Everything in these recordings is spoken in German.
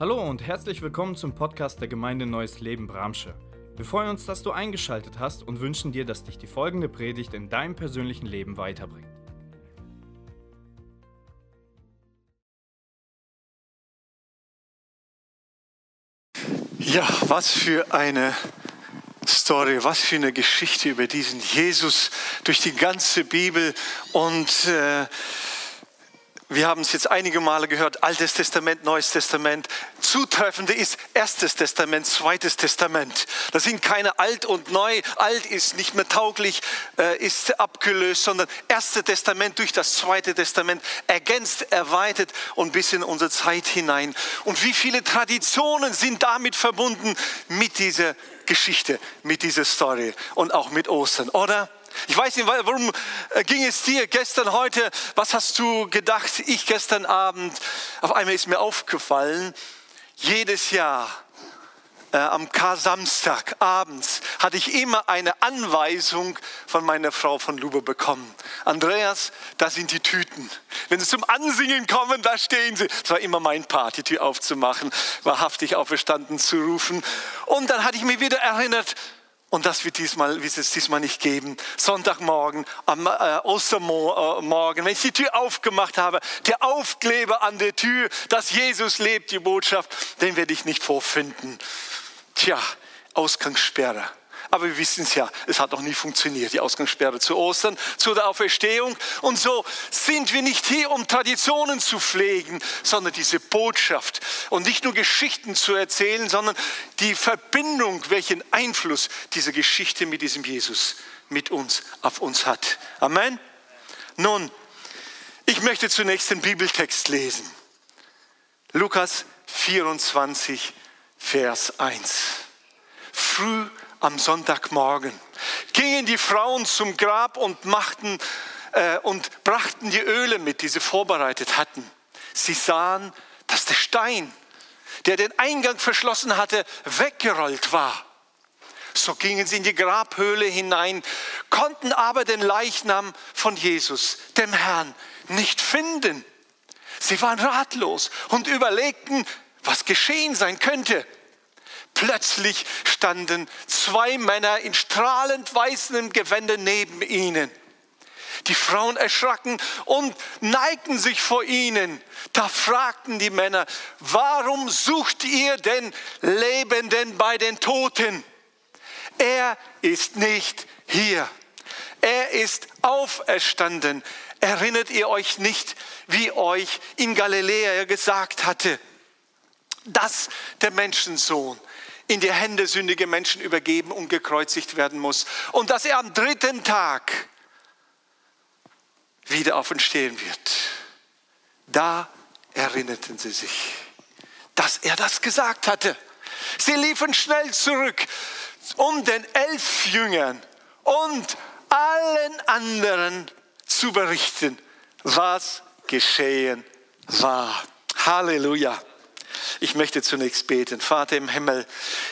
Hallo und herzlich willkommen zum Podcast der Gemeinde Neues Leben Bramsche. Wir freuen uns, dass du eingeschaltet hast und wünschen dir, dass dich die folgende Predigt in deinem persönlichen Leben weiterbringt. Ja, was für eine Story, was für eine Geschichte über diesen Jesus durch die ganze Bibel und äh, wir haben es jetzt einige Male gehört, Altes Testament, Neues Testament. Zutreffende ist Erstes Testament, Zweites Testament. Das sind keine Alt und Neu. Alt ist nicht mehr tauglich, äh, ist abgelöst, sondern Erstes Testament durch das Zweite Testament ergänzt, erweitert und bis in unsere Zeit hinein. Und wie viele Traditionen sind damit verbunden mit dieser Geschichte, mit dieser Story und auch mit Ostern, oder? Ich weiß nicht, warum äh, ging es dir gestern, heute? Was hast du gedacht? Ich gestern Abend. Auf einmal ist mir aufgefallen, jedes Jahr äh, am Kar-Samstag abends hatte ich immer eine Anweisung von meiner Frau von Lube bekommen. Andreas, da sind die Tüten. Wenn sie zum Ansingen kommen, da stehen sie. Das war immer mein Part, die Tür aufzumachen, wahrhaftig auferstanden zu rufen. Und dann hatte ich mir wieder erinnert, und das wird, diesmal, wird es diesmal nicht geben. Sonntagmorgen, am äh, Ostermorgen, wenn ich die Tür aufgemacht habe, der Aufkleber an der Tür, dass Jesus lebt, die Botschaft, den werde ich nicht vorfinden. Tja, Ausgangssperre. Aber wir wissen es ja, es hat noch nie funktioniert, die Ausgangssperre zu Ostern, zu der Auferstehung. Und so sind wir nicht hier, um Traditionen zu pflegen, sondern diese Botschaft und nicht nur Geschichten zu erzählen, sondern die Verbindung, welchen Einfluss diese Geschichte mit diesem Jesus mit uns auf uns hat. Amen. Nun, ich möchte zunächst den Bibeltext lesen. Lukas 24, Vers 1. Früh am Sonntagmorgen gingen die Frauen zum Grab und machten äh, und brachten die Öle mit, die sie vorbereitet hatten. Sie sahen, dass der Stein, der den Eingang verschlossen hatte, weggerollt war. So gingen sie in die Grabhöhle hinein, konnten aber den Leichnam von Jesus, dem Herrn, nicht finden. Sie waren ratlos und überlegten, was geschehen sein könnte. Plötzlich standen zwei Männer in strahlend weißem Gewände neben ihnen. Die Frauen erschraken und neigten sich vor ihnen. Da fragten die Männer, warum sucht ihr den Lebenden bei den Toten? Er ist nicht hier. Er ist auferstanden. Erinnert ihr euch nicht, wie euch in Galiläa gesagt hatte, dass der Menschensohn in die Hände sündiger Menschen übergeben und gekreuzigt werden muss. Und dass er am dritten Tag wieder auferstehen wird. Da erinnerten sie sich, dass er das gesagt hatte. Sie liefen schnell zurück, um den elf Jüngern und allen anderen zu berichten, was geschehen war. Halleluja. Ich möchte zunächst beten. Vater im Himmel,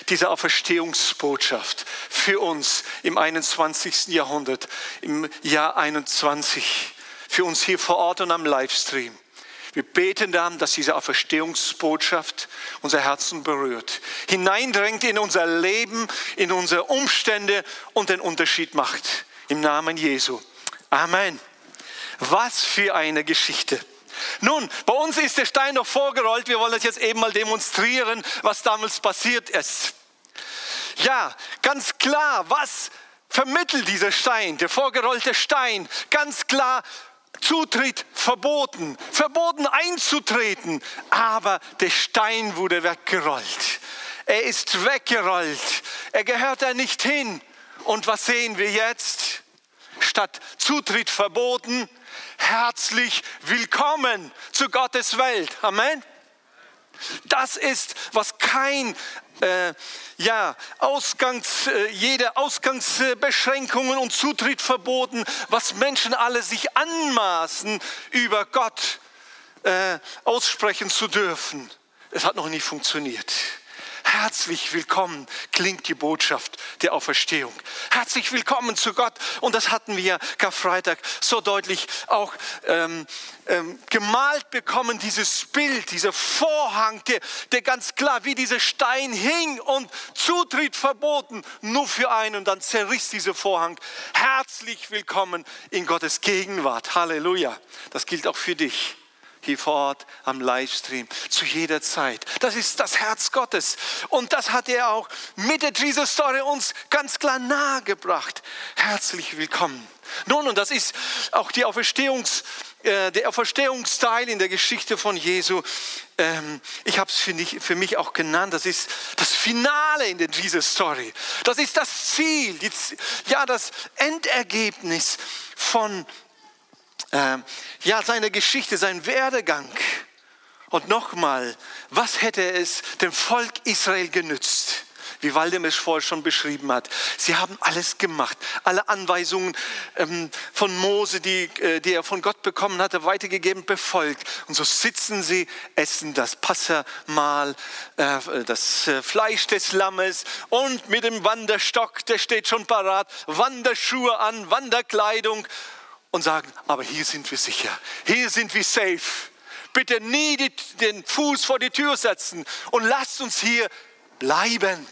diese Auferstehungsbotschaft für uns im 21. Jahrhundert, im Jahr 21, für uns hier vor Ort und am Livestream. Wir beten darum, dass diese Auferstehungsbotschaft unser Herzen berührt, hineindrängt in unser Leben, in unsere Umstände und den Unterschied macht. Im Namen Jesu. Amen. Was für eine Geschichte. Nun, bei uns ist der Stein noch vorgerollt. Wir wollen das jetzt eben mal demonstrieren, was damals passiert ist. Ja, ganz klar, was vermittelt dieser Stein, der vorgerollte Stein? Ganz klar, Zutritt verboten, verboten einzutreten, aber der Stein wurde weggerollt. Er ist weggerollt, er gehört da nicht hin. Und was sehen wir jetzt? Statt Zutritt verboten, herzlich willkommen zu Gottes Welt. Amen. Das ist, was kein äh, ja, Ausgangs, äh, jede Ausgangsbeschränkungen und Zutritt verboten, was Menschen alle sich anmaßen, über Gott äh, aussprechen zu dürfen. Es hat noch nie funktioniert. Herzlich willkommen klingt die Botschaft der Auferstehung. Herzlich willkommen zu Gott. Und das hatten wir Karfreitag so deutlich auch ähm, ähm, gemalt bekommen, dieses Bild, dieser Vorhang, der, der ganz klar wie dieser Stein hing und Zutritt verboten, nur für einen. Und dann zerriss dieser Vorhang. Herzlich willkommen in Gottes Gegenwart. Halleluja. Das gilt auch für dich hier vor Ort am Livestream, zu jeder Zeit. Das ist das Herz Gottes. Und das hat er auch mit dieser Story uns ganz klar nahegebracht. Herzlich willkommen. Nun, und das ist auch die Auferstehungs, äh, der Auferstehungsteil in der Geschichte von Jesu. Ähm, ich habe es für, für, mich auch genannt. Das ist das Finale in dieser Story. Das ist das Ziel, die, ja, das Endergebnis von äh, ja, seine Geschichte, sein Werdegang. Und nochmal, was hätte es dem Volk Israel genützt? Wie Waldemar es vorher schon beschrieben hat. Sie haben alles gemacht. Alle Anweisungen ähm, von Mose, die, äh, die er von Gott bekommen hatte, weitergegeben, befolgt. Und so sitzen sie, essen das Passermahl, äh, das äh, Fleisch des Lammes und mit dem Wanderstock, der steht schon parat, Wanderschuhe an, Wanderkleidung und sagen, aber hier sind wir sicher, hier sind wir safe. Bitte nie die, den Fuß vor die Tür setzen und lasst uns hier bleiben.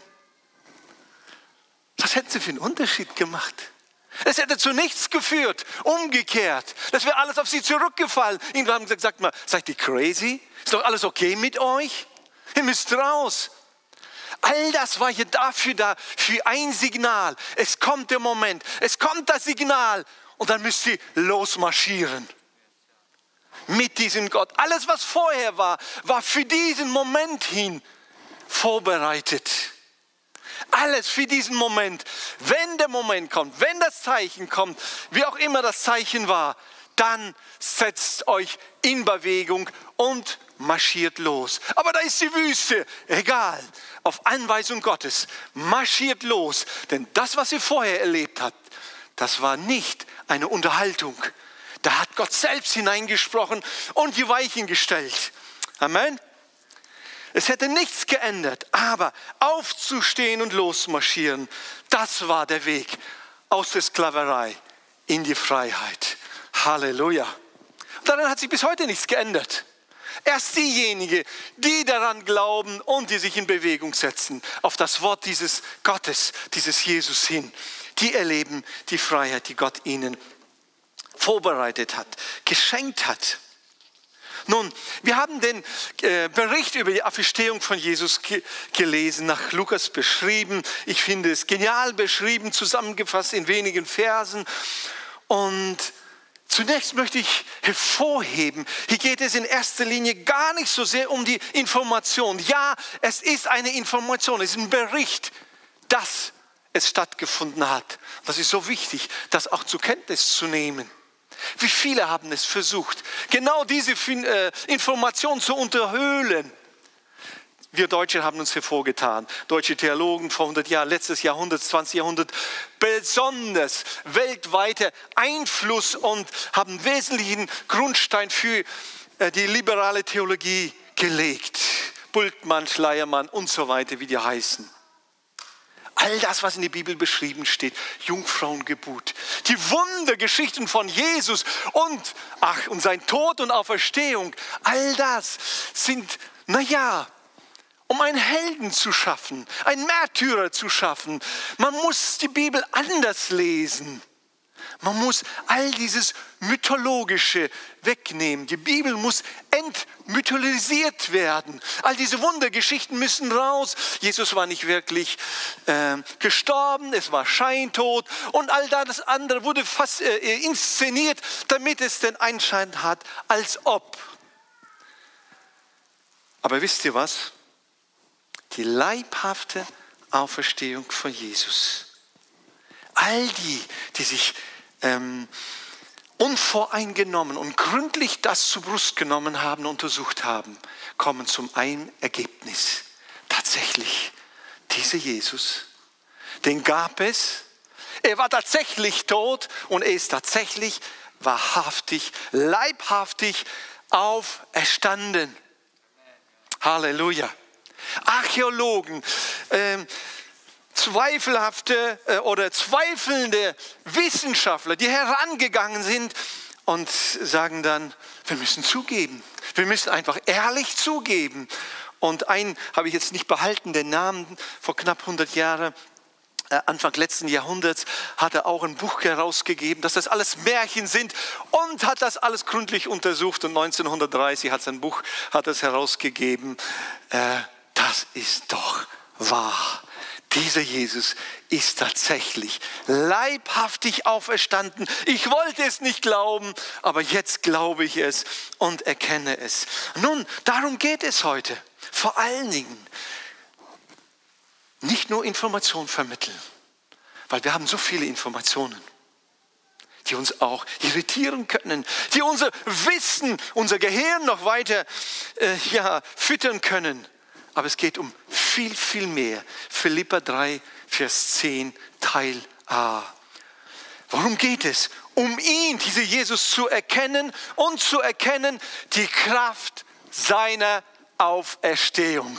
Was hätten sie für einen Unterschied gemacht? Es hätte zu nichts geführt. Umgekehrt. Das wäre alles auf sie zurückgefallen. Ihnen haben gesagt, sagt mal, seid ihr crazy? Ist doch alles okay mit euch? Ihr müsst raus. All das war hier dafür da, für ein Signal. Es kommt der Moment. Es kommt das Signal und dann müsst ihr losmarschieren. Mit diesem Gott. Alles, was vorher war, war für diesen Moment hin vorbereitet. Alles für diesen Moment. Wenn der Moment kommt, wenn das Zeichen kommt, wie auch immer das Zeichen war, dann setzt euch in Bewegung und marschiert los. Aber da ist die Wüste. Egal. Auf Anweisung Gottes. Marschiert los. Denn das, was ihr vorher erlebt habt, das war nicht eine Unterhaltung. Da hat Gott selbst hineingesprochen und die Weichen gestellt. Amen. Es hätte nichts geändert, aber aufzustehen und losmarschieren, das war der Weg aus der Sklaverei in die Freiheit. Halleluja. daran hat sich bis heute nichts geändert. Erst diejenigen, die daran glauben und die sich in Bewegung setzen, auf das Wort dieses Gottes, dieses Jesus hin, die erleben die Freiheit, die Gott ihnen vorbereitet hat, geschenkt hat. Nun, wir haben den äh, Bericht über die Auferstehung von Jesus gelesen, nach Lukas beschrieben. Ich finde es genial beschrieben, zusammengefasst in wenigen Versen. Und zunächst möchte ich hervorheben, hier geht es in erster Linie gar nicht so sehr um die Information. Ja, es ist eine Information, es ist ein Bericht, dass es stattgefunden hat. Das ist so wichtig, das auch zur Kenntnis zu nehmen. Wie viele haben es versucht, genau diese äh, Information zu unterhöhlen? Wir Deutsche haben uns hervorgetan. Deutsche Theologen vor 100 Jahren, letztes Jahrhundert, 20 Jahrhundert, besonders weltweiter Einfluss und haben wesentlichen Grundstein für äh, die liberale Theologie gelegt. Bultmann, Schleiermann und so weiter, wie die heißen. All das, was in der Bibel beschrieben steht, Jungfrauengeburt, die Wundergeschichten von Jesus und, ach, und sein Tod und Auferstehung, all das sind, naja, um einen Helden zu schaffen, einen Märtyrer zu schaffen. Man muss die Bibel anders lesen. Man muss all dieses Mythologische wegnehmen. Die Bibel muss entmytholisiert werden. All diese Wundergeschichten müssen raus. Jesus war nicht wirklich äh, gestorben, es war Scheintod und all das andere wurde fast äh, inszeniert, damit es den Einschein hat, als ob. Aber wisst ihr was? Die leibhafte Auferstehung von Jesus. All die, die sich ähm, unvoreingenommen und gründlich das zur Brust genommen haben, untersucht haben, kommen zum einen Ergebnis. Tatsächlich, dieser Jesus, den gab es. Er war tatsächlich tot und er ist tatsächlich wahrhaftig, leibhaftig auferstanden. Halleluja. Archäologen, äh, zweifelhafte äh, oder zweifelnde Wissenschaftler, die herangegangen sind und sagen dann, wir müssen zugeben, wir müssen einfach ehrlich zugeben. Und einen habe ich jetzt nicht behalten, den Namen vor knapp 100 Jahren, äh, Anfang letzten Jahrhunderts hat er auch ein Buch herausgegeben, dass das alles Märchen sind und hat das alles gründlich untersucht und 1930 hat sein Buch hat es herausgegeben. Äh, das ist doch wahr. Dieser Jesus ist tatsächlich leibhaftig auferstanden. Ich wollte es nicht glauben, aber jetzt glaube ich es und erkenne es. Nun, darum geht es heute. Vor allen Dingen nicht nur Informationen vermitteln, weil wir haben so viele Informationen, die uns auch irritieren können, die unser Wissen, unser Gehirn noch weiter äh, ja, füttern können. Aber es geht um viel, viel mehr. Philippa 3, Vers 10, Teil A. Worum geht es? Um ihn, diese Jesus, zu erkennen und zu erkennen die Kraft seiner Auferstehung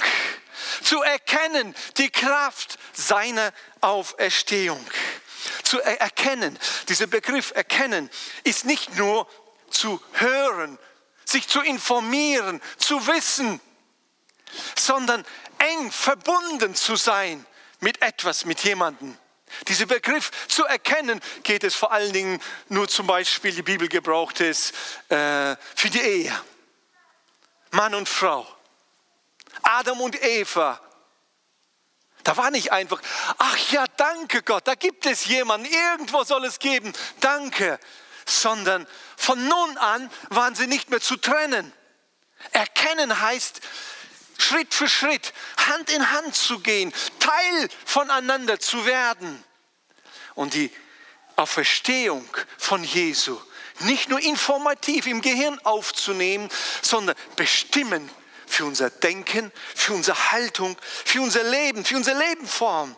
zu erkennen, die Kraft seiner Auferstehung. Zu erkennen, dieser Begriff erkennen ist nicht nur zu hören, sich zu informieren, zu wissen, sondern eng verbunden zu sein mit etwas, mit jemandem. Dieser Begriff zu erkennen, geht es vor allen Dingen nur zum Beispiel, die Bibel gebraucht es äh, für die Ehe. Mann und Frau. Adam und Eva. Da war nicht einfach, ach ja, danke Gott, da gibt es jemanden, irgendwo soll es geben, danke, sondern von nun an waren sie nicht mehr zu trennen. Erkennen heißt, Schritt für Schritt, Hand in Hand zu gehen, Teil voneinander zu werden. Und die Auferstehung von Jesu nicht nur informativ im Gehirn aufzunehmen, sondern bestimmen für unser Denken, für unsere Haltung, für unser Leben, für unsere Lebensform.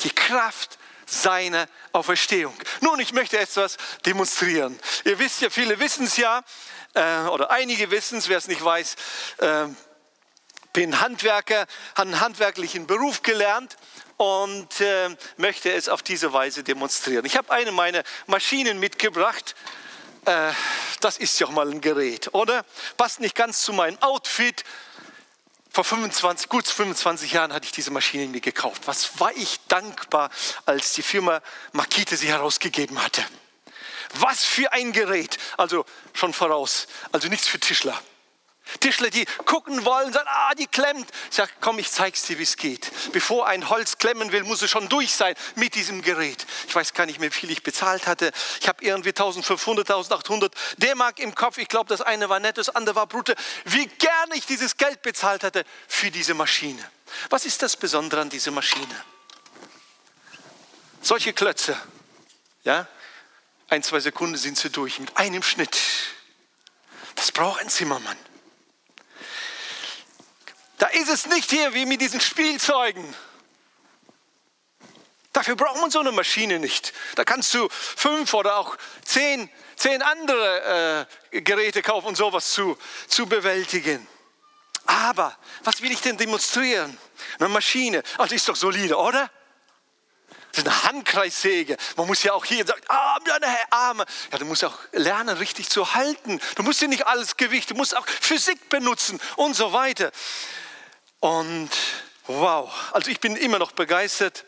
Die Kraft seiner Auferstehung. Nun, ich möchte etwas demonstrieren. Ihr wisst ja, viele wissen es ja, äh, oder einige wissen es, wer es nicht weiß. Äh, bin Handwerker, habe einen handwerklichen Beruf gelernt und äh, möchte es auf diese Weise demonstrieren. Ich habe eine meiner Maschinen mitgebracht äh, das ist ja auch mal ein Gerät, oder? Passt nicht ganz zu meinem Outfit. Vor 25, gut 25 Jahren hatte ich diese Maschine mir gekauft. Was war ich dankbar, als die Firma Makite sie herausgegeben hatte. Was für ein Gerät. Also schon voraus. Also nichts für Tischler. Tischler, die gucken wollen, sagen, ah, die klemmt. Ich sage, komm, ich zeig's dir, wie es geht. Bevor ein Holz klemmen will, muss es schon durch sein mit diesem Gerät. Ich weiß gar nicht mehr, wie viel ich bezahlt hatte. Ich habe irgendwie 1500, 1800 D-Mark im Kopf. Ich glaube, das eine war nett, das andere war brute. Wie gerne ich dieses Geld bezahlt hatte für diese Maschine. Was ist das Besondere an dieser Maschine? Solche Klötze, ja, ein, zwei Sekunden sind sie durch mit einem Schnitt. Das braucht ein Zimmermann. Da ist es nicht hier wie mit diesen Spielzeugen. Dafür braucht man so eine Maschine nicht. Da kannst du fünf oder auch zehn, zehn andere äh, Geräte kaufen, um sowas zu, zu bewältigen. Aber was will ich denn demonstrieren? Eine Maschine. Also ist doch solide, oder? Das ist eine Handkreissäge. Man muss ja auch hier sagen, ah, meine Arme. Ja, du musst auch lernen, richtig zu halten. Du musst ja nicht alles Gewicht, du musst auch Physik benutzen und so weiter. Und wow, also ich bin immer noch begeistert.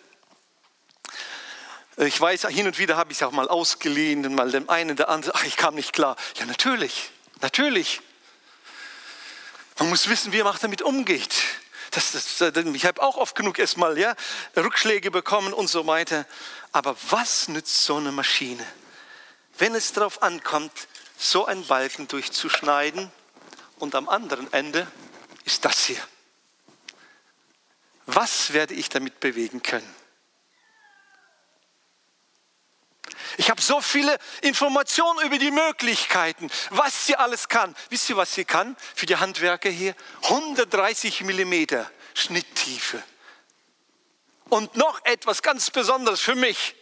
Ich weiß, hin und wieder habe ich es auch mal ausgeliehen, mal dem einen, der andere, ach, ich kam nicht klar. Ja, natürlich, natürlich. Man muss wissen, wie man damit umgeht. Das, das, ich habe auch oft genug erstmal ja, Rückschläge bekommen und so weiter. Aber was nützt so eine Maschine, wenn es darauf ankommt, so einen Balken durchzuschneiden und am anderen Ende ist das hier. Was werde ich damit bewegen können? Ich habe so viele Informationen über die Möglichkeiten, was sie alles kann. Wisst ihr, was sie kann für die Handwerker hier? 130 Millimeter Schnitttiefe. Und noch etwas ganz Besonderes für mich.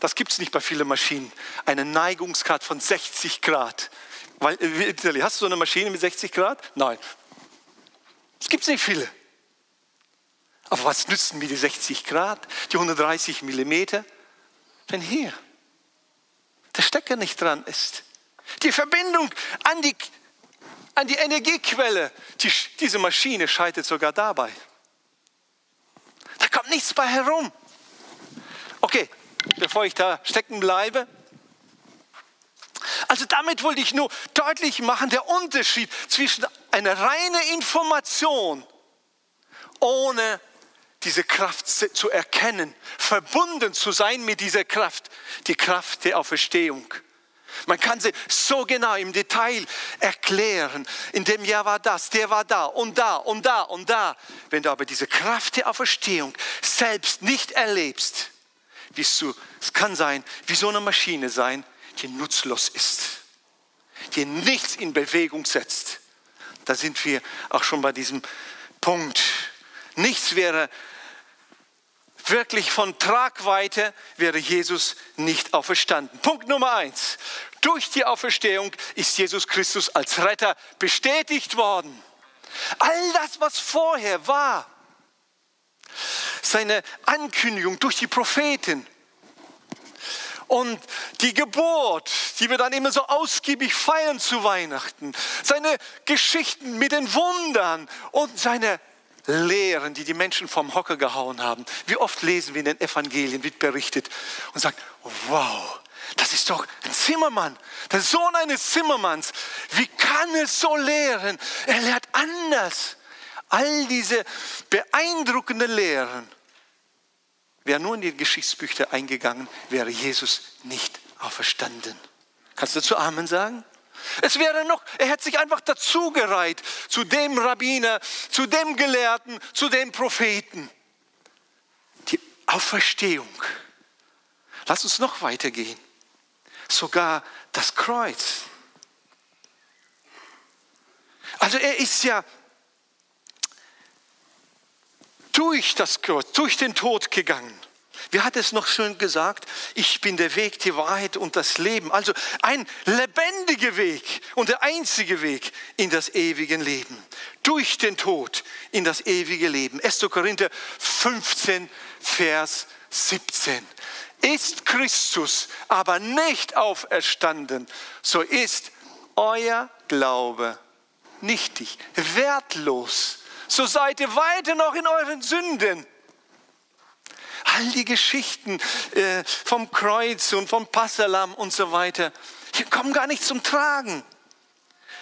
Das gibt es nicht bei vielen Maschinen. Eine Neigungsgrad von 60 Grad. Weil, äh, hast du so eine Maschine mit 60 Grad? Nein. Es gibt nicht viele. Aber was nützen mir die 60 Grad, die 130 Millimeter, wenn hier der Stecker nicht dran ist? Die Verbindung an die, an die Energiequelle, die, diese Maschine scheitert sogar dabei. Da kommt nichts bei herum. Okay, bevor ich da stecken bleibe. Also damit wollte ich nur deutlich machen, der Unterschied zwischen einer reinen Information ohne diese Kraft zu erkennen, verbunden zu sein mit dieser Kraft, die Kraft der Auferstehung. Man kann sie so genau im Detail erklären. In dem Jahr war das, der war da und da und da und da. Wenn du aber diese Kraft der Auferstehung selbst nicht erlebst, wirst du, es kann sein, wie so eine Maschine sein, die nutzlos ist, die nichts in Bewegung setzt. Da sind wir auch schon bei diesem Punkt. Nichts wäre wirklich von Tragweite, wäre Jesus nicht auferstanden. Punkt Nummer eins. Durch die Auferstehung ist Jesus Christus als Retter bestätigt worden. All das, was vorher war, seine Ankündigung durch die Propheten und die Geburt, die wir dann immer so ausgiebig feiern zu Weihnachten, seine Geschichten mit den Wundern und seine Lehren, die die Menschen vom Hocker gehauen haben. Wie oft lesen wir in den Evangelien, wird berichtet und sagt, wow, das ist doch ein Zimmermann, der Sohn eines Zimmermanns. Wie kann er so lehren? Er lehrt anders. All diese beeindruckenden Lehren. Wäre nur in die Geschichtsbücher eingegangen, wäre Jesus nicht auferstanden. Kannst du zu Amen sagen? Es wäre noch, er hätte sich einfach dazugereiht zu dem Rabbiner, zu dem Gelehrten, zu dem Propheten. Die Auferstehung. Lass uns noch weitergehen. Sogar das Kreuz. Also er ist ja durch das Kreuz, durch den Tod gegangen. Wie hat es noch schön gesagt? Ich bin der Weg, die Wahrheit und das Leben. Also ein lebendiger Weg und der einzige Weg in das ewige Leben. Durch den Tod in das ewige Leben. 1. Korinther 15, Vers 17. Ist Christus aber nicht auferstanden, so ist euer Glaube nichtig, wertlos. So seid ihr weiter noch in euren Sünden all die Geschichten äh, vom Kreuz und vom Passalam und so weiter, die kommen gar nicht zum Tragen.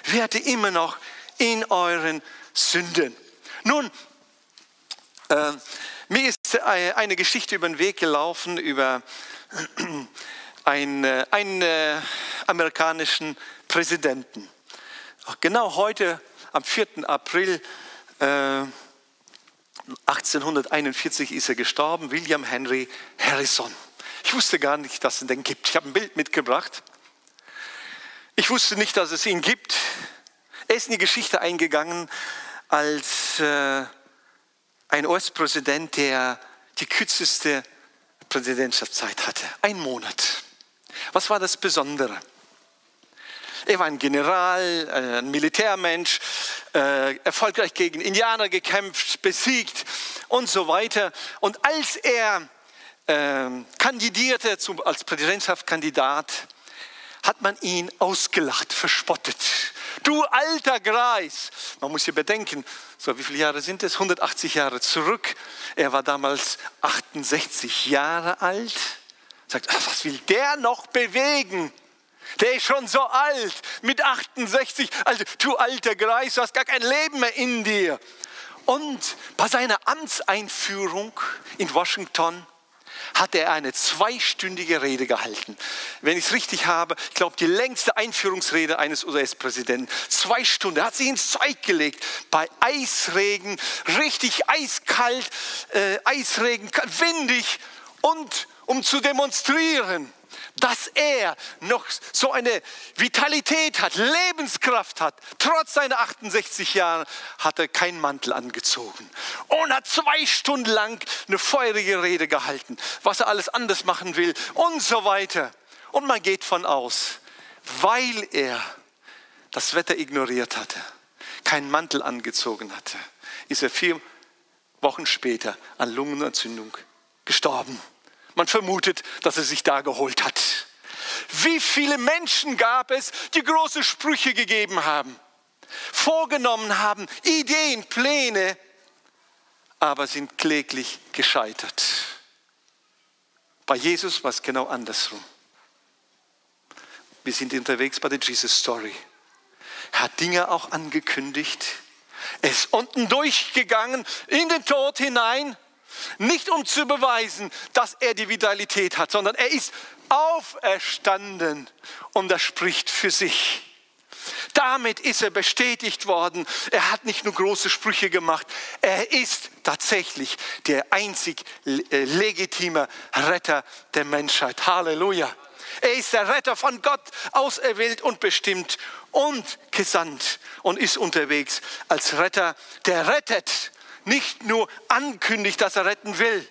Werdet immer noch in euren Sünden. Nun, äh, mir ist äh, eine Geschichte über den Weg gelaufen über einen, äh, einen äh, amerikanischen Präsidenten. Genau heute, am 4. April, äh, 1841 ist er gestorben, William Henry Harrison. Ich wusste gar nicht, dass es den gibt. Ich habe ein Bild mitgebracht. Ich wusste nicht, dass es ihn gibt. Er ist in die Geschichte eingegangen als äh, ein US-Präsident, der die kürzeste Präsidentschaftszeit hatte. Ein Monat. Was war das Besondere? Er war ein General, äh, ein Militärmensch, äh, erfolgreich gegen Indianer gekämpft, besiegt und so weiter. Und als er äh, kandidierte als Präsidentschaftskandidat, hat man ihn ausgelacht, verspottet. Du alter Greis. Man muss hier bedenken, so wie viele Jahre sind es? 180 Jahre zurück. Er war damals 68 Jahre alt. Sagt, ach, was will der noch bewegen? Der ist schon so alt, mit 68. Also, du alter Greis, du hast gar kein Leben mehr in dir. Und bei seiner Amtseinführung in Washington hat er eine zweistündige Rede gehalten. Wenn ich es richtig habe, ich glaube, die längste Einführungsrede eines US-Präsidenten. Zwei Stunden. Er hat sich ins Zeug gelegt. Bei Eisregen, richtig eiskalt, äh, Eisregen, windig. Und um zu demonstrieren, dass er noch so eine Vitalität hat, Lebenskraft hat. Trotz seiner 68 Jahre hat er keinen Mantel angezogen und hat zwei Stunden lang eine feurige Rede gehalten, was er alles anders machen will und so weiter. Und man geht von aus, weil er das Wetter ignoriert hatte, keinen Mantel angezogen hatte, ist er vier Wochen später an Lungenentzündung gestorben. Man vermutet, dass er sich da geholt hat. Wie viele Menschen gab es, die große Sprüche gegeben haben, vorgenommen haben, Ideen, Pläne, aber sind kläglich gescheitert. Bei Jesus war es genau andersrum. Wir sind unterwegs bei der Jesus Story. Er hat Dinge auch angekündigt. Er ist unten durchgegangen in den Tod hinein, nicht um zu beweisen, dass er die Vitalität hat, sondern er ist auferstanden und das spricht für sich. Damit ist er bestätigt worden. Er hat nicht nur große Sprüche gemacht, er ist tatsächlich der einzig äh, legitime Retter der Menschheit. Halleluja. Er ist der Retter von Gott, auserwählt und bestimmt und gesandt und ist unterwegs als Retter, der rettet, nicht nur ankündigt, dass er retten will,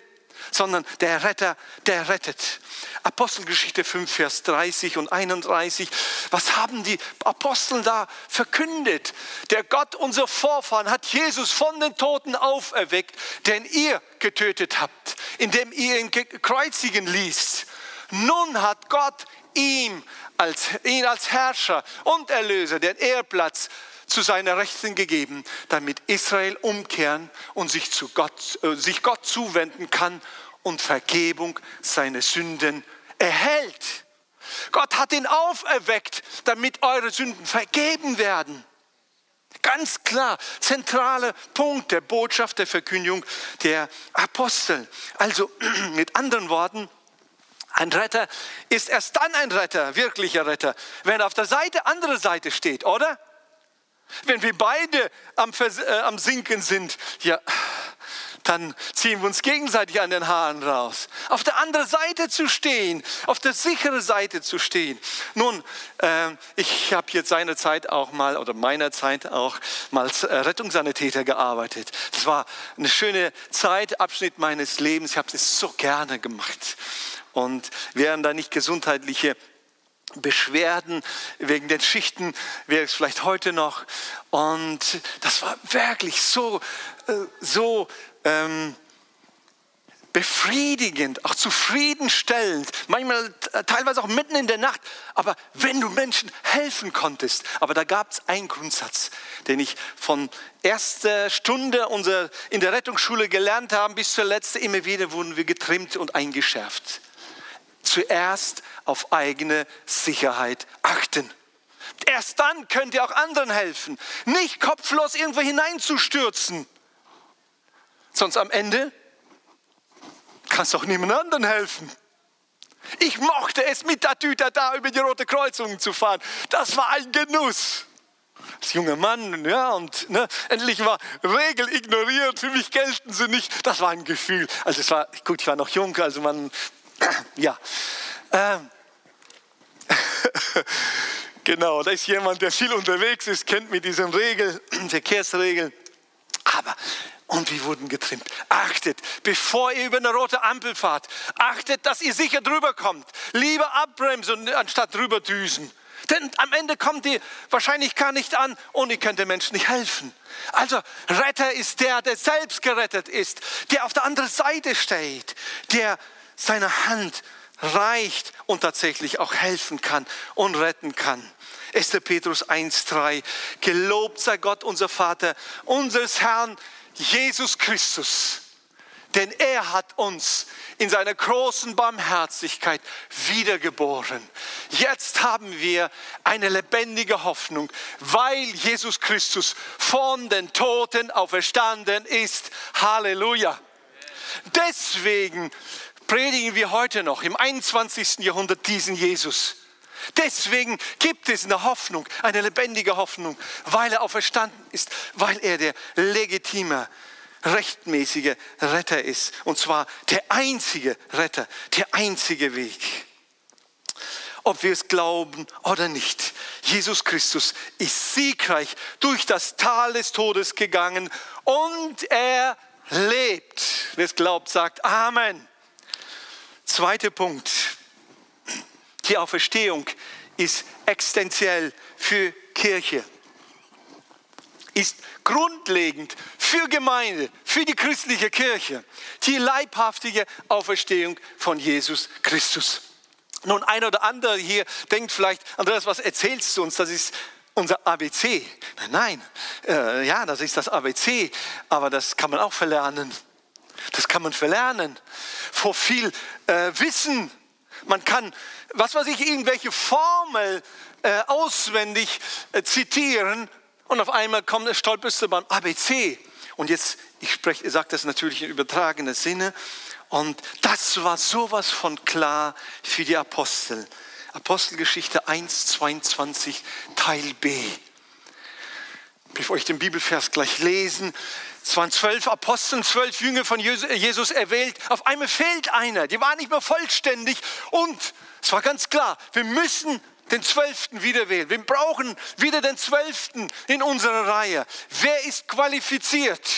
sondern der Retter, der rettet. Apostelgeschichte 5, Vers 30 und 31. Was haben die Apostel da verkündet? Der Gott, unser Vorfahren, hat Jesus von den Toten auferweckt, den ihr getötet habt, indem ihr ihn kreuzigen ließ. Nun hat Gott ihm als, ihn als Herrscher und Erlöser den Ehrplatz zu seiner Rechten gegeben, damit Israel umkehren und sich, zu Gott, äh, sich Gott zuwenden kann und Vergebung seiner Sünden erhält. Gott hat ihn auferweckt, damit eure Sünden vergeben werden. Ganz klar, zentraler Punkt der Botschaft der Verkündigung der Apostel. Also mit anderen Worten, ein Retter ist erst dann ein Retter, wirklicher Retter, wenn er auf der Seite, andere Seite steht, oder? Wenn wir beide am, äh, am Sinken sind, ja, dann ziehen wir uns gegenseitig an den Haaren raus. Auf der anderen Seite zu stehen, auf der sicheren Seite zu stehen. Nun, äh, ich habe jetzt seine Zeit auch mal, oder meiner Zeit auch mal als äh, Rettungssanitäter gearbeitet. Das war eine schöne Zeit, Abschnitt meines Lebens. Ich habe es so gerne gemacht. Und wären da nicht gesundheitliche Beschwerden wegen den Schichten wäre es vielleicht heute noch. Und das war wirklich so, äh, so ähm, befriedigend, auch zufriedenstellend, manchmal äh, teilweise auch mitten in der Nacht. Aber wenn du Menschen helfen konntest, aber da gab es einen Grundsatz, den ich von erster Stunde unser, in der Rettungsschule gelernt habe bis zur letzten, immer wieder wurden wir getrimmt und eingeschärft zuerst auf eigene Sicherheit achten. Erst dann könnt ihr auch anderen helfen. Nicht kopflos irgendwo hineinzustürzen. Sonst am Ende kannst du auch niemand anderen helfen. Ich mochte es mit der Tüte da über die rote Kreuzung zu fahren. Das war ein Genuss. Als junger Mann, ja, und ne, endlich war Regel ignoriert, für mich gelten sie nicht. Das war ein Gefühl. Also es war, gut, ich war noch jung, also man ja. Ähm. genau, da ist jemand, der viel unterwegs ist, kennt mit diesen Regeln, Verkehrsregeln. Aber, und wir wurden getrimmt. Achtet, bevor ihr über eine rote Ampel fahrt, achtet, dass ihr sicher drüber kommt. Lieber abbremsen, anstatt drüber düsen. Denn am Ende kommt ihr wahrscheinlich gar nicht an und ihr könnt den Menschen nicht helfen. Also Retter ist der, der selbst gerettet ist, der auf der anderen Seite steht, der seine Hand reicht und tatsächlich auch helfen kann und retten kann. 1. Petrus 1.3. Gelobt sei Gott, unser Vater, unseres Herrn Jesus Christus. Denn er hat uns in seiner großen Barmherzigkeit wiedergeboren. Jetzt haben wir eine lebendige Hoffnung, weil Jesus Christus von den Toten auferstanden ist. Halleluja. Deswegen predigen wir heute noch im 21. Jahrhundert diesen Jesus. Deswegen gibt es eine Hoffnung, eine lebendige Hoffnung, weil er auferstanden ist, weil er der legitime, rechtmäßige Retter ist. Und zwar der einzige Retter, der einzige Weg. Ob wir es glauben oder nicht, Jesus Christus ist siegreich durch das Tal des Todes gegangen und er lebt. Wer es glaubt, sagt Amen. Zweiter Punkt. Die Auferstehung ist existenziell für Kirche. ist grundlegend für Gemeinde, für die christliche Kirche, die leibhaftige Auferstehung von Jesus Christus. Nun, ein oder andere hier denkt vielleicht, Andreas, was erzählst du uns? Das ist unser ABC. Nein, äh, ja, das ist das ABC, aber das kann man auch verlernen. Das kann man verlernen. Vor viel äh, Wissen. Man kann, was weiß ich, irgendwelche Formel äh, auswendig äh, zitieren und auf einmal kommt, stolperst du beim ABC. Und jetzt, ich spreche, sage das natürlich in übertragener Sinne. Und das war sowas von klar für die Apostel. Apostelgeschichte 1, 22, Teil B. Bevor ich den Bibelvers gleich lesen, es waren zwölf Apostel, zwölf Jünger von Jesus erwählt. Auf einmal fehlt einer, die waren nicht mehr vollständig. Und es war ganz klar, wir müssen den Zwölften wieder wählen. Wir brauchen wieder den Zwölften in unserer Reihe. Wer ist qualifiziert?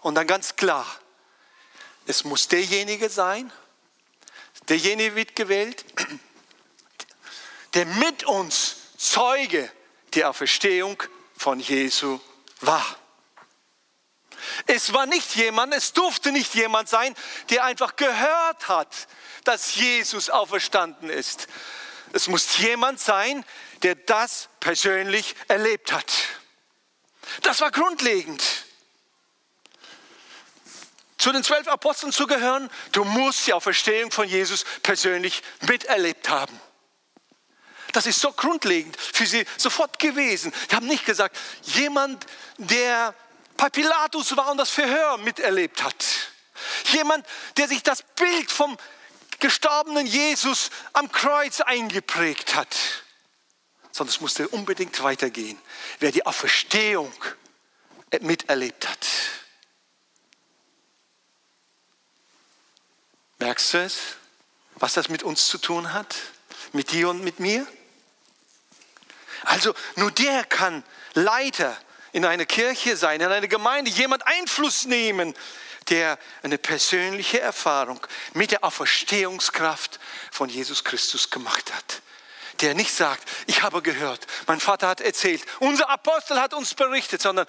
Und dann ganz klar, es muss derjenige sein, derjenige wird gewählt, der mit uns Zeuge der Auferstehung von Jesu war. Es war nicht jemand, es durfte nicht jemand sein, der einfach gehört hat, dass Jesus auferstanden ist, es muss jemand sein, der das persönlich erlebt hat. Das war grundlegend. Zu den zwölf Aposteln zu gehören, du musst die Auferstehung von Jesus persönlich miterlebt haben. Das ist so grundlegend für sie sofort gewesen. Sie haben nicht gesagt, jemand, der bei Pilatus war und das Verhör miterlebt hat. Jemand, der sich das Bild vom gestorbenen Jesus am Kreuz eingeprägt hat, sondern es musste unbedingt weitergehen, wer die Auferstehung miterlebt hat. Merkst du es, was das mit uns zu tun hat? Mit dir und mit mir? Also nur der kann Leiter in einer Kirche sein, in einer Gemeinde, jemand Einfluss nehmen, der eine persönliche Erfahrung mit der Auferstehungskraft von Jesus Christus gemacht hat. Der nicht sagt, ich habe gehört, mein Vater hat erzählt, unser Apostel hat uns berichtet, sondern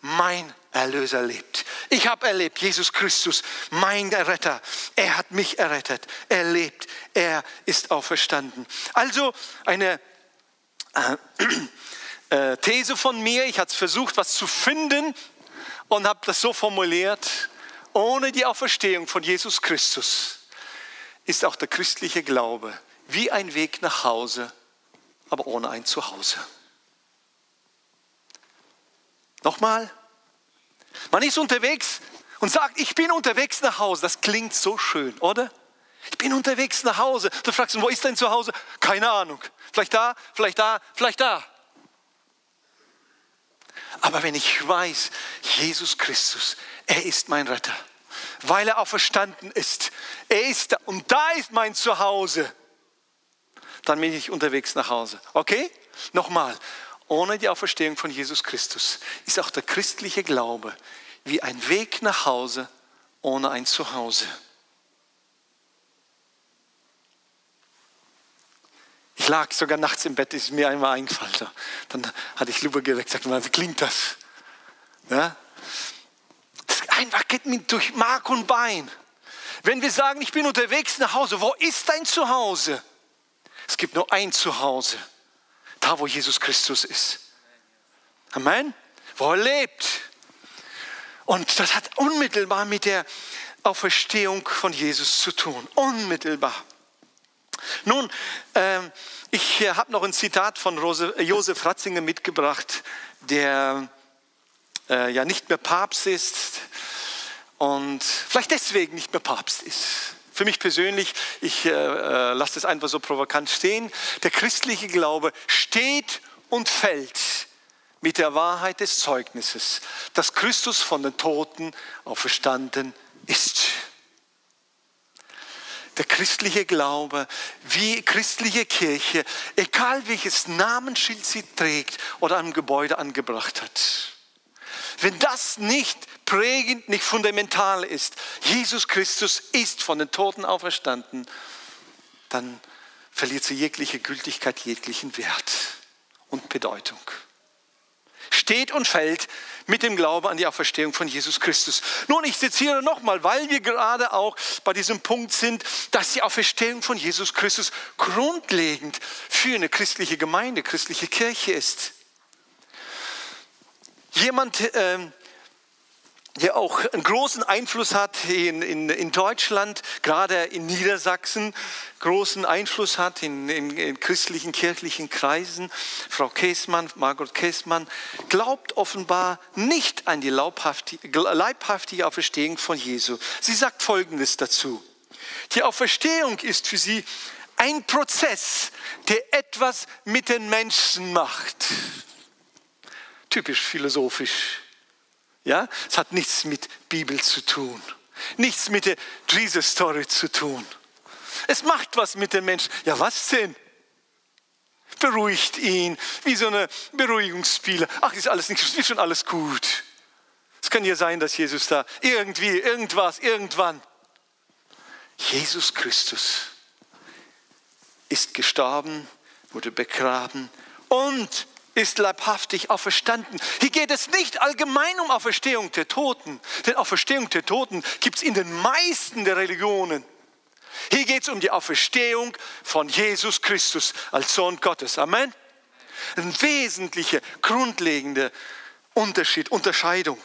mein Erlöser lebt. Ich habe erlebt, Jesus Christus, mein Retter. Er hat mich errettet. Er lebt. Er ist auferstanden. Also eine äh, äh, These von mir. Ich habe versucht, was zu finden und habe das so formuliert. Ohne die Auferstehung von Jesus Christus ist auch der christliche Glaube wie ein Weg nach Hause, aber ohne ein Zuhause. Nochmal, man ist unterwegs und sagt, ich bin unterwegs nach Hause. Das klingt so schön, oder? Ich bin unterwegs nach Hause. Du fragst, wo ist dein Zuhause? Keine Ahnung. Vielleicht da, vielleicht da, vielleicht da. Aber wenn ich weiß, Jesus Christus, er ist mein Retter, weil er auferstanden ist, er ist da und da ist mein Zuhause, dann bin ich unterwegs nach Hause. Okay? Nochmal, ohne die Auferstehung von Jesus Christus ist auch der christliche Glaube wie ein Weg nach Hause ohne ein Zuhause. Ich lag sogar nachts im Bett, ist mir einmal eingefallen. Dann hatte ich Lupe geweckt, sagte mal, wie klingt das? Ja? Das einfach geht mir durch Mark und Bein. Wenn wir sagen, ich bin unterwegs nach Hause, wo ist dein Zuhause? Es gibt nur ein Zuhause, da wo Jesus Christus ist. Amen. Wo er lebt. Und das hat unmittelbar mit der Auferstehung von Jesus zu tun. Unmittelbar. Nun, äh, ich habe noch ein Zitat von Rose, Josef Ratzinger mitgebracht, der äh, ja nicht mehr Papst ist und vielleicht deswegen nicht mehr Papst ist. Für mich persönlich, ich äh, äh lasse das einfach so provokant stehen, der christliche Glaube steht und fällt mit der Wahrheit des Zeugnisses, dass Christus von den Toten auferstanden ist der christliche Glaube, wie christliche Kirche, egal welches Namensschild sie trägt oder am Gebäude angebracht hat. Wenn das nicht prägend, nicht fundamental ist, Jesus Christus ist von den Toten auferstanden, dann verliert sie jegliche Gültigkeit, jeglichen Wert und Bedeutung. steht und fällt mit dem Glauben an die Auferstehung von Jesus Christus. Nun, ich zitiere nochmal, weil wir gerade auch bei diesem Punkt sind, dass die Auferstehung von Jesus Christus grundlegend für eine christliche Gemeinde, christliche Kirche ist. Jemand, äh, der auch einen großen Einfluss hat in, in, in Deutschland, gerade in Niedersachsen, großen Einfluss hat in, in, in christlichen, kirchlichen Kreisen. Frau Käßmann, Margot Käßmann, glaubt offenbar nicht an die leibhaftige Auferstehung von Jesu. Sie sagt Folgendes dazu. Die Auferstehung ist für sie ein Prozess, der etwas mit den Menschen macht. Typisch philosophisch. Ja, es hat nichts mit Bibel zu tun, nichts mit der Jesus Story zu tun. Es macht was mit dem Menschen. Ja, was denn? Beruhigt ihn, wie so eine Beruhigungsspieler. Ach, ist alles nicht, ist schon alles gut. Es kann ja sein, dass Jesus da irgendwie, irgendwas, irgendwann. Jesus Christus ist gestorben, wurde begraben und ist leibhaftig auferstanden. Hier geht es nicht allgemein um Auferstehung der Toten, denn Auferstehung der Toten gibt es in den meisten der Religionen. Hier geht es um die Auferstehung von Jesus Christus als Sohn Gottes. Amen. Ein wesentlicher, grundlegender Unterschied, Unterscheidung.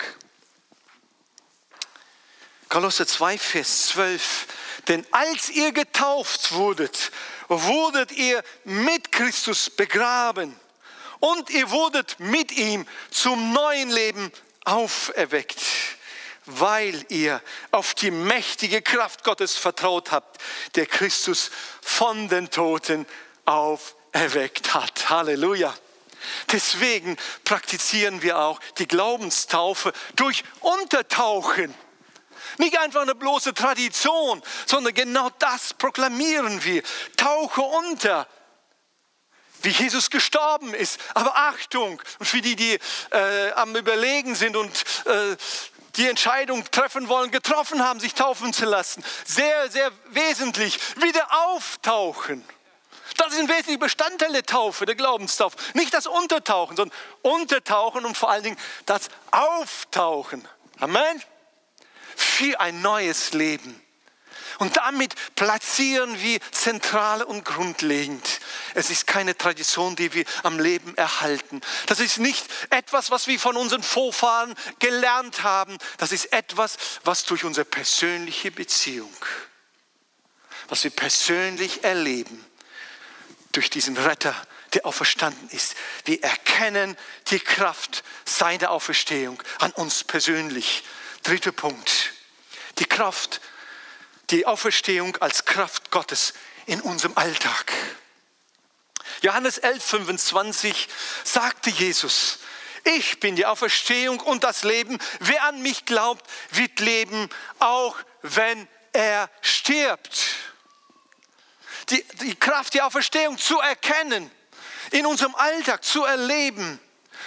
Kolosser 2, Vers 12. Denn als ihr getauft wurdet, wurdet ihr mit Christus begraben und ihr wurdet mit ihm zum neuen Leben auferweckt, weil ihr auf die mächtige Kraft Gottes vertraut habt, der Christus von den Toten auferweckt hat. Halleluja. Deswegen praktizieren wir auch die Glaubenstaufe durch Untertauchen. Nicht einfach eine bloße Tradition, sondern genau das proklamieren wir. Tauche unter wie Jesus gestorben ist. Aber Achtung, für die, die äh, am Überlegen sind und äh, die Entscheidung treffen wollen, getroffen haben, sich taufen zu lassen. Sehr, sehr wesentlich. Wieder auftauchen. Das sind wesentliche Bestandteile der Taufe, der Glaubenstaufe. Nicht das Untertauchen, sondern Untertauchen und vor allen Dingen das Auftauchen. Amen. Für ein neues Leben. Und damit platzieren wir zentral und grundlegend. Es ist keine Tradition, die wir am Leben erhalten. Das ist nicht etwas, was wir von unseren Vorfahren gelernt haben. Das ist etwas, was durch unsere persönliche Beziehung, was wir persönlich erleben, durch diesen Retter, der auferstanden ist. Wir erkennen die Kraft seiner Auferstehung an uns persönlich. Dritter Punkt. Die Kraft die Auferstehung als Kraft Gottes in unserem Alltag. Johannes 11, 25 sagte Jesus, ich bin die Auferstehung und das Leben. Wer an mich glaubt, wird leben, auch wenn er stirbt. Die, die Kraft, die Auferstehung zu erkennen, in unserem Alltag zu erleben.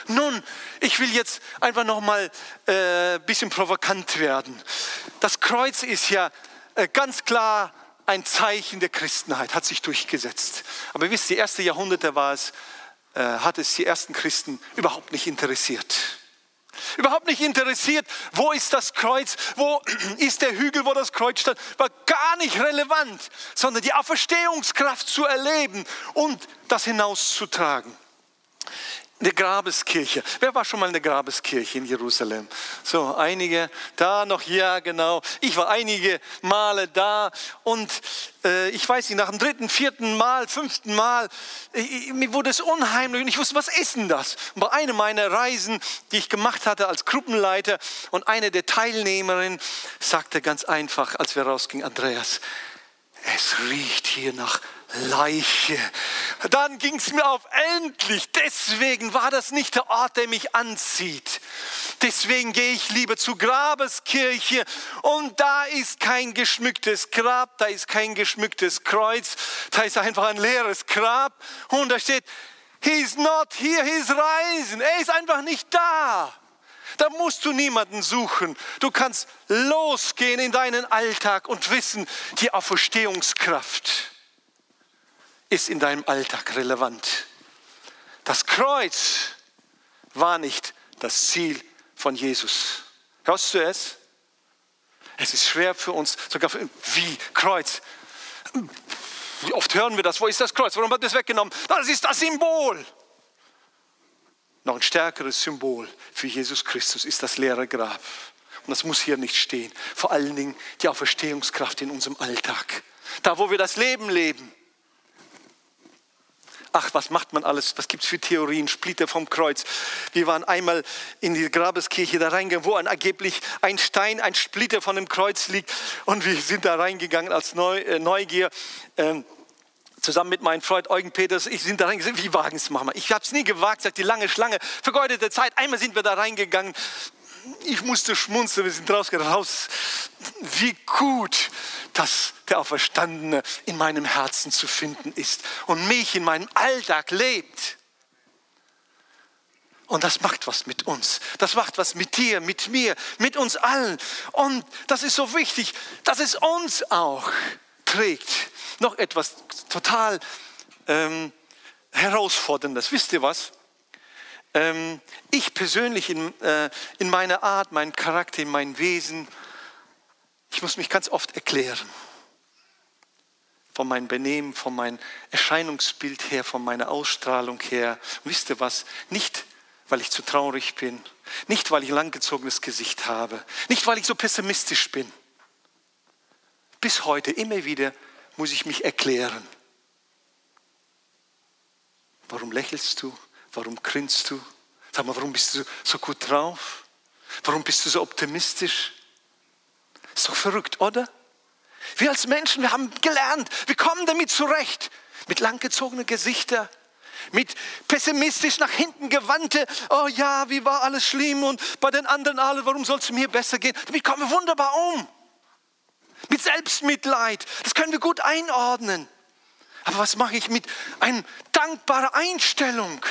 Nun, ich will jetzt einfach noch mal ein äh, bisschen provokant werden. Das Kreuz ist ja ganz klar ein Zeichen der Christenheit, hat sich durchgesetzt. Aber wisst ihr, die ersten Jahrhunderte war es, äh, hat es die ersten Christen überhaupt nicht interessiert. Überhaupt nicht interessiert, wo ist das Kreuz, wo ist der Hügel, wo das Kreuz stand, war gar nicht relevant, sondern die Auferstehungskraft zu erleben und das hinauszutragen eine Grabeskirche. Wer war schon mal in der Grabeskirche in Jerusalem? So, einige da noch, ja, genau. Ich war einige Male da und äh, ich weiß nicht, nach dem dritten, vierten Mal, fünften Mal, ich, mir wurde es unheimlich und ich wusste, was ist denn das? Und bei einer meiner Reisen, die ich gemacht hatte als Gruppenleiter und eine der Teilnehmerinnen sagte ganz einfach, als wir rausgingen, Andreas, es riecht hier nach Leiche. Dann ging es mir auf endlich. Deswegen war das nicht der Ort, der mich anzieht. Deswegen gehe ich lieber zur Grabeskirche und da ist kein geschmücktes Grab, da ist kein geschmücktes Kreuz, da ist einfach ein leeres Grab und da steht, He's not here, he's rising. Er ist einfach nicht da. Da musst du niemanden suchen. Du kannst losgehen in deinen Alltag und wissen, die Auferstehungskraft ist in deinem Alltag relevant. Das Kreuz war nicht das Ziel von Jesus. Hörst du es? Es ist schwer für uns, sogar für, wie Kreuz. Wie oft hören wir das? Wo ist das Kreuz? Warum hat das weggenommen? Das ist das Symbol. Noch ein stärkeres Symbol für Jesus Christus ist das leere Grab. Und das muss hier nicht stehen. Vor allen Dingen die Auferstehungskraft in unserem Alltag. Da, wo wir das Leben leben. Ach, was macht man alles? Was gibt es für Theorien? Splitter vom Kreuz. Wir waren einmal in die Grabeskirche da reingegangen, wo angeblich ein Stein, ein Splitter von dem Kreuz liegt. Und wir sind da reingegangen als äh, Neugier. Ähm, zusammen mit meinem Freund Eugen Peters, ich sind da reingegangen, wie wagen es wir? Ich habe es nie gewagt, sagt die lange Schlange, vergeudete Zeit. Einmal sind wir da reingegangen, ich musste schmunzeln, wir sind raus. Wie gut, dass der Auferstandene in meinem Herzen zu finden ist und mich in meinem Alltag lebt. Und das macht was mit uns. Das macht was mit dir, mit mir, mit uns allen. Und das ist so wichtig, dass es uns auch trägt. Noch etwas total ähm, herausforderndes. Wisst ihr was? Ähm, ich persönlich in, äh, in meiner Art, meinem Charakter, in meinem Wesen, ich muss mich ganz oft erklären. Von meinem Benehmen, von meinem Erscheinungsbild her, von meiner Ausstrahlung her. Und wisst ihr was? Nicht, weil ich zu traurig bin, nicht, weil ich ein langgezogenes Gesicht habe, nicht, weil ich so pessimistisch bin. Bis heute immer wieder muss ich mich erklären. Warum lächelst du? Warum grinst du? Sag mal, warum bist du so gut drauf? Warum bist du so optimistisch? Ist doch verrückt, oder? Wir als Menschen, wir haben gelernt, wir kommen damit zurecht. Mit langgezogenen Gesichtern, mit pessimistisch nach hinten gewandte, oh ja, wie war alles schlimm und bei den anderen alle, warum soll es mir besser gehen? Damit kommen wir wunderbar um. Mit Selbstmitleid, das können wir gut einordnen. Aber was mache ich mit einer dankbaren Einstellung?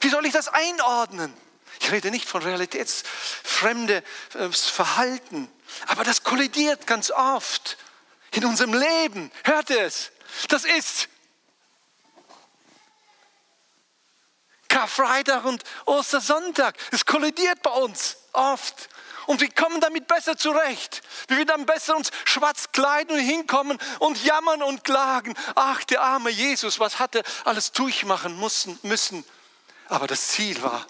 Wie soll ich das einordnen? Ich rede nicht von realitätsfremde äh, Verhalten, aber das kollidiert ganz oft in unserem Leben. Hört es? Das ist Karfreitag und Ostersonntag. Es kollidiert bei uns oft. Und wir kommen damit besser zurecht. Wir dann besser uns schwarz kleiden und hinkommen und jammern und klagen. Ach, der arme Jesus, was hat er alles durchmachen müssen? Aber das Ziel war,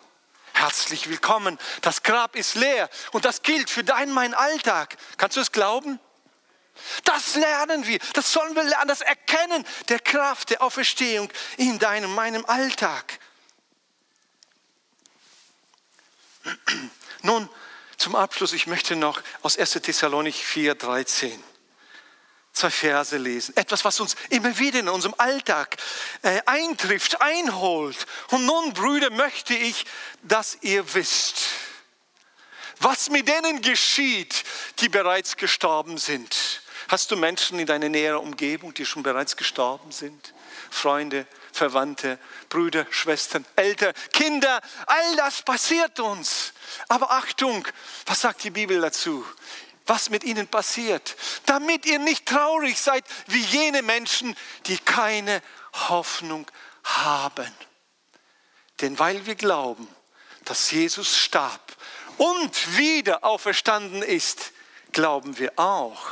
herzlich willkommen. Das Grab ist leer und das gilt für deinen, mein Alltag. Kannst du es glauben? Das lernen wir, das sollen wir lernen, das Erkennen der Kraft der Auferstehung in deinem, meinem Alltag. Nun, zum Abschluss, ich möchte noch aus 1. Thessalonik 4, 13 zwei Verse lesen. Etwas, was uns immer wieder in unserem Alltag äh, eintrifft, einholt. Und nun, Brüder, möchte ich, dass ihr wisst, was mit denen geschieht, die bereits gestorben sind. Hast du Menschen in deiner näheren Umgebung, die schon bereits gestorben sind? Freunde, Verwandte, Brüder, Schwestern, Eltern, Kinder, all das passiert uns. Aber Achtung, was sagt die Bibel dazu? Was mit ihnen passiert, damit ihr nicht traurig seid wie jene Menschen, die keine Hoffnung haben. Denn weil wir glauben, dass Jesus starb und wieder auferstanden ist, glauben wir auch,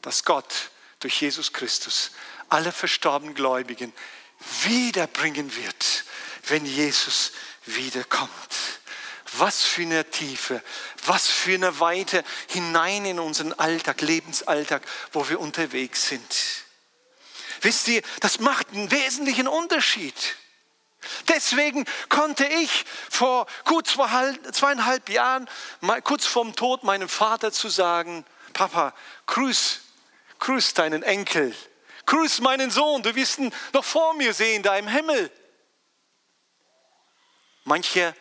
dass Gott durch Jesus Christus alle verstorbenen Gläubigen wiederbringen wird, wenn Jesus wiederkommt. Was für eine Tiefe, was für eine Weite hinein in unseren Alltag, Lebensalltag, wo wir unterwegs sind. Wisst ihr, das macht einen wesentlichen Unterschied. Deswegen konnte ich vor gut zweieinhalb Jahren, kurz vorm Tod, meinem Vater zu sagen, Papa, grüß, grüß deinen Enkel, grüß meinen Sohn, du wirst ihn noch vor mir sehen, da im Himmel. Manche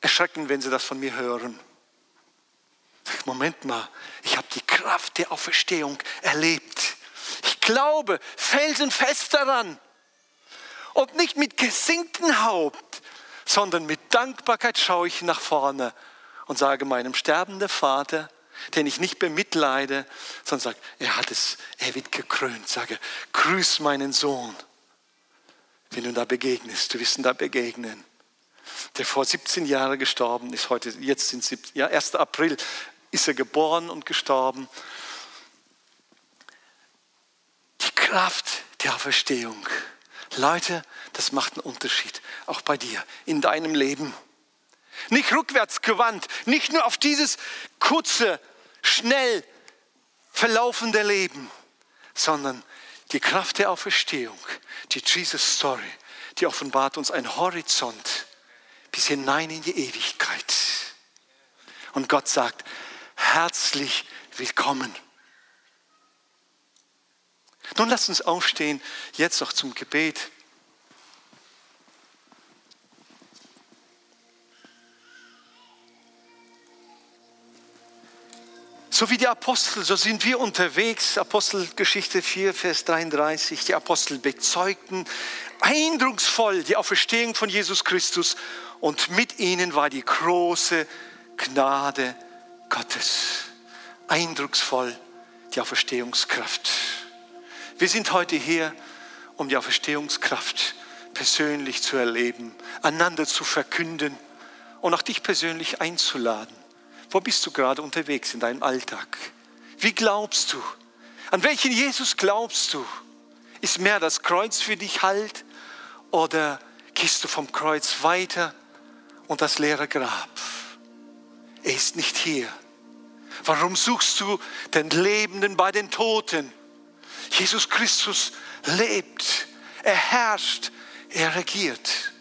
erschrecken, wenn sie das von mir hören. Moment mal, ich habe die Kraft der Auferstehung erlebt. Ich glaube felsenfest daran. Und nicht mit gesenktem Haupt, sondern mit Dankbarkeit schaue ich nach vorne und sage meinem sterbenden Vater, den ich nicht bemitleide, sondern sage, er hat es, er wird gekrönt. Sage, grüß meinen Sohn. Wenn du da begegnest, du wirst ihn da begegnen. Der vor 17 Jahren gestorben ist. Heute, jetzt sind 17, ja, 1. April ist er geboren und gestorben. Die Kraft der Auferstehung. Leute, das macht einen Unterschied, auch bei dir, in deinem Leben. Nicht rückwärts gewandt, nicht nur auf dieses kurze, schnell verlaufende Leben, sondern die Kraft der Auferstehung, die Jesus Story, die offenbart uns einen Horizont bis hinein in die Ewigkeit. Und Gott sagt, herzlich willkommen. Nun lasst uns aufstehen, jetzt noch zum Gebet. So wie die Apostel, so sind wir unterwegs. Apostelgeschichte 4, Vers 33. Die Apostel bezeugten eindrucksvoll die Auferstehung von Jesus Christus und mit ihnen war die große Gnade Gottes. Eindrucksvoll die Auferstehungskraft. Wir sind heute hier, um die Auferstehungskraft persönlich zu erleben, einander zu verkünden und auch dich persönlich einzuladen. Wo bist du gerade unterwegs in deinem Alltag? Wie glaubst du? An welchen Jesus glaubst du? Ist mehr das Kreuz für dich Halt oder gehst du vom Kreuz weiter und das leere Grab? Er ist nicht hier. Warum suchst du den Lebenden bei den Toten? Jesus Christus lebt, er herrscht, er regiert.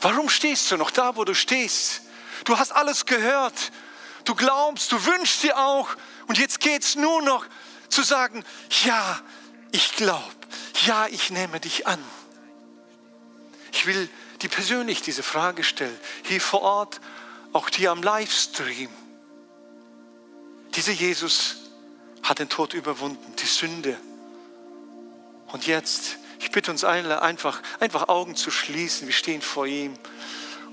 Warum stehst du noch da, wo du stehst? Du hast alles gehört. Du glaubst, du wünschst dir auch. Und jetzt geht es nur noch zu sagen, ja, ich glaube, ja, ich nehme dich an. Will dir persönlich diese Frage stellen, hier vor Ort, auch dir am Livestream. Dieser Jesus hat den Tod überwunden, die Sünde. Und jetzt ich bitte uns alle einfach, einfach Augen zu schließen. Wir stehen vor ihm.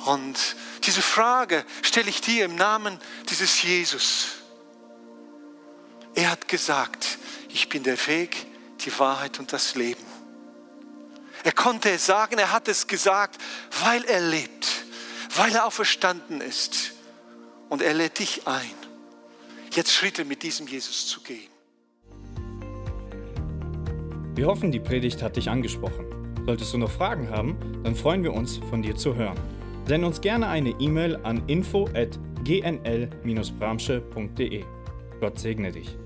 Und diese Frage stelle ich dir im Namen dieses Jesus. Er hat gesagt, ich bin der Weg, die Wahrheit und das Leben. Er konnte es sagen, er hat es gesagt, weil er lebt, weil er auferstanden ist. Und er lädt dich ein, jetzt Schritte mit diesem Jesus zu gehen. Wir hoffen, die Predigt hat dich angesprochen. Solltest du noch Fragen haben, dann freuen wir uns, von dir zu hören. Send uns gerne eine E-Mail an info@gnl-bramsche.de. Gott segne dich.